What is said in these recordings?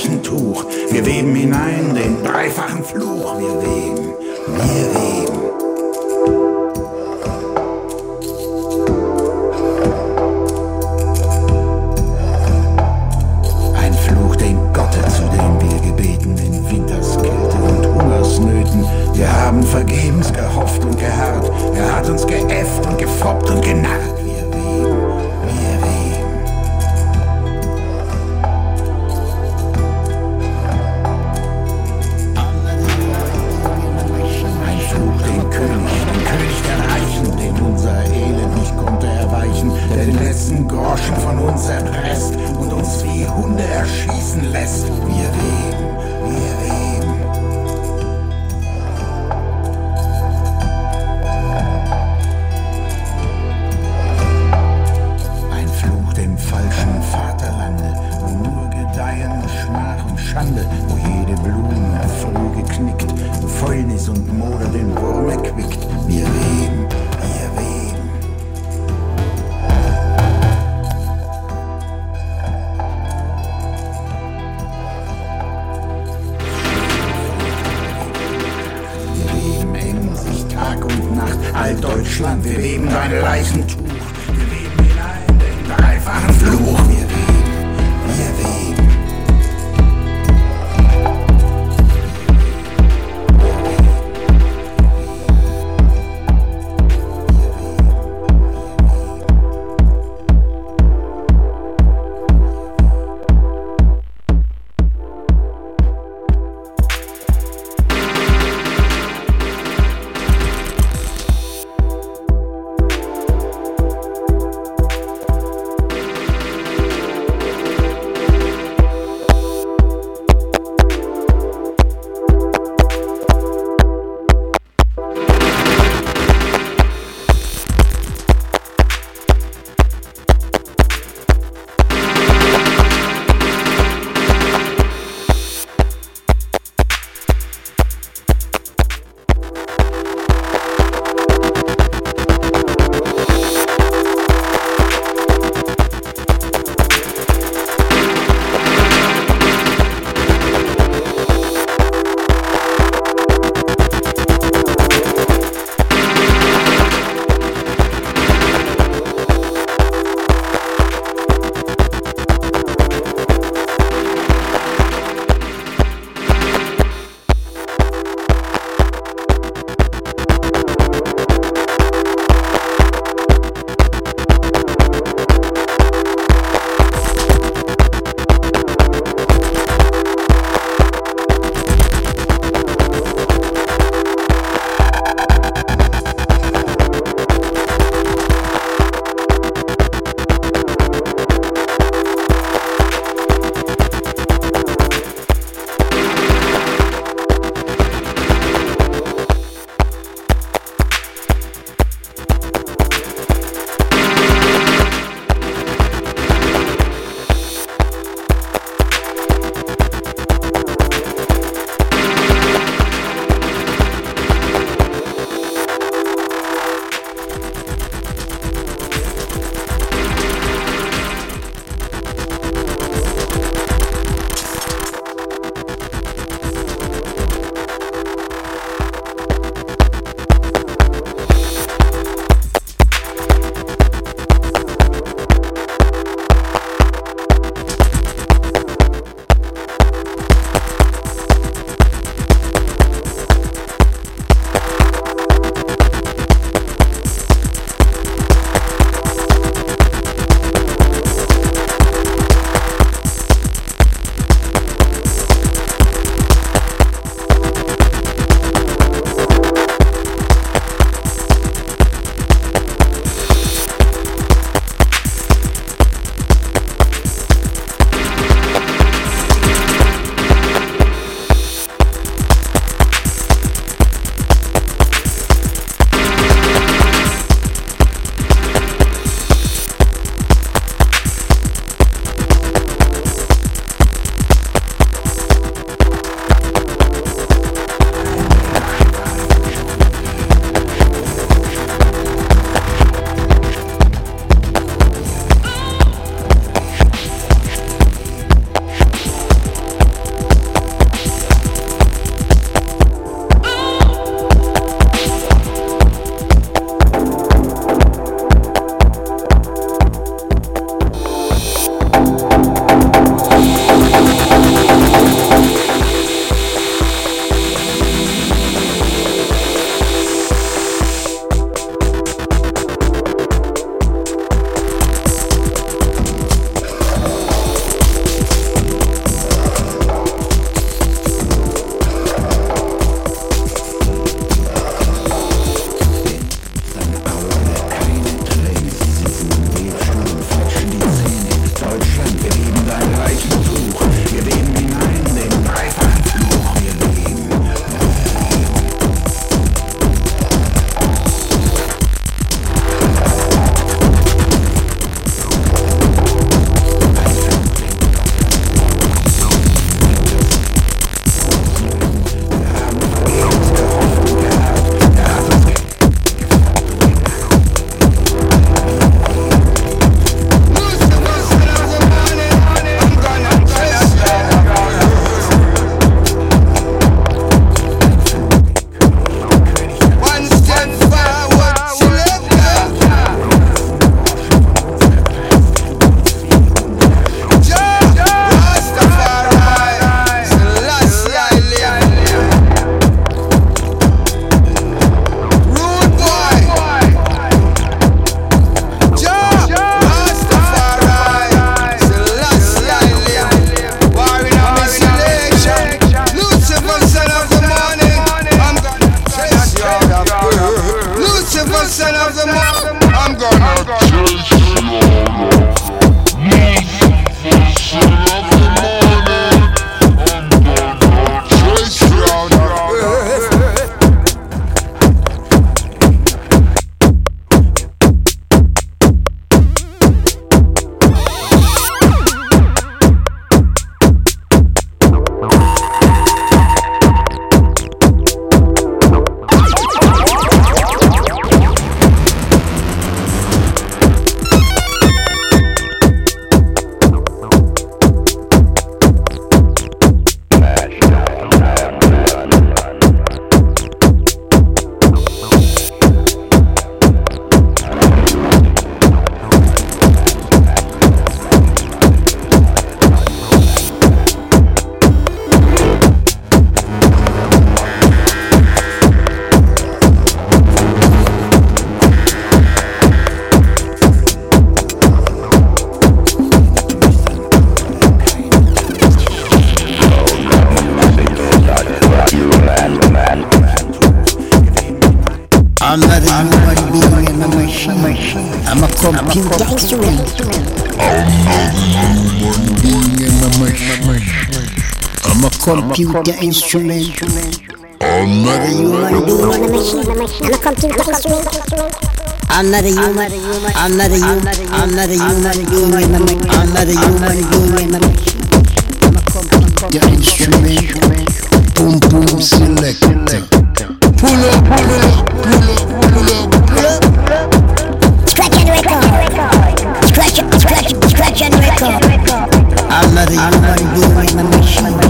gleichen Tuch. Wir weben hinein den dreifachen Fluch. Wir weben, wir weben. letzten Groschen von uns erpresst und uns wie Hunde erschießen lässt. Wir reden, wir reden. life. compute the instrument. Another human doing I'm a computer instrument. Another human, another human, another human doing another human doing the instrument. Boom boom selector. Pull up, pull up, pull up, pull up, pull up. Scratch and record. Scratch, scratch, scratch and record. Another human doing the machine.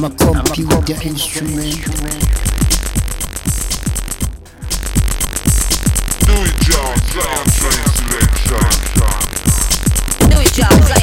I'm a computer instrument. Do it, you Sound selection. Do it, John.